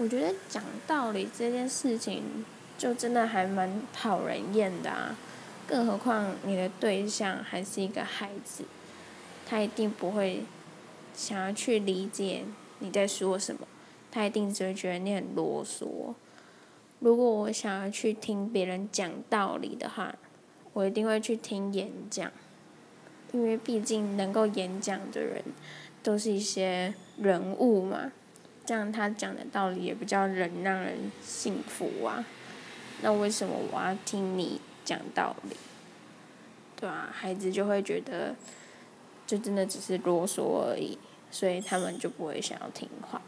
我觉得讲道理这件事情，就真的还蛮讨人厌的啊。更何况你的对象还是一个孩子，他一定不会想要去理解你在说什么，他一定只会觉得你很啰嗦。如果我想要去听别人讲道理的话，我一定会去听演讲，因为毕竟能够演讲的人都是一些人物嘛。像他讲的道理也比较能让人信服啊，那为什么我要听你讲道理？对啊，孩子就会觉得，就真的只是啰嗦而已，所以他们就不会想要听话。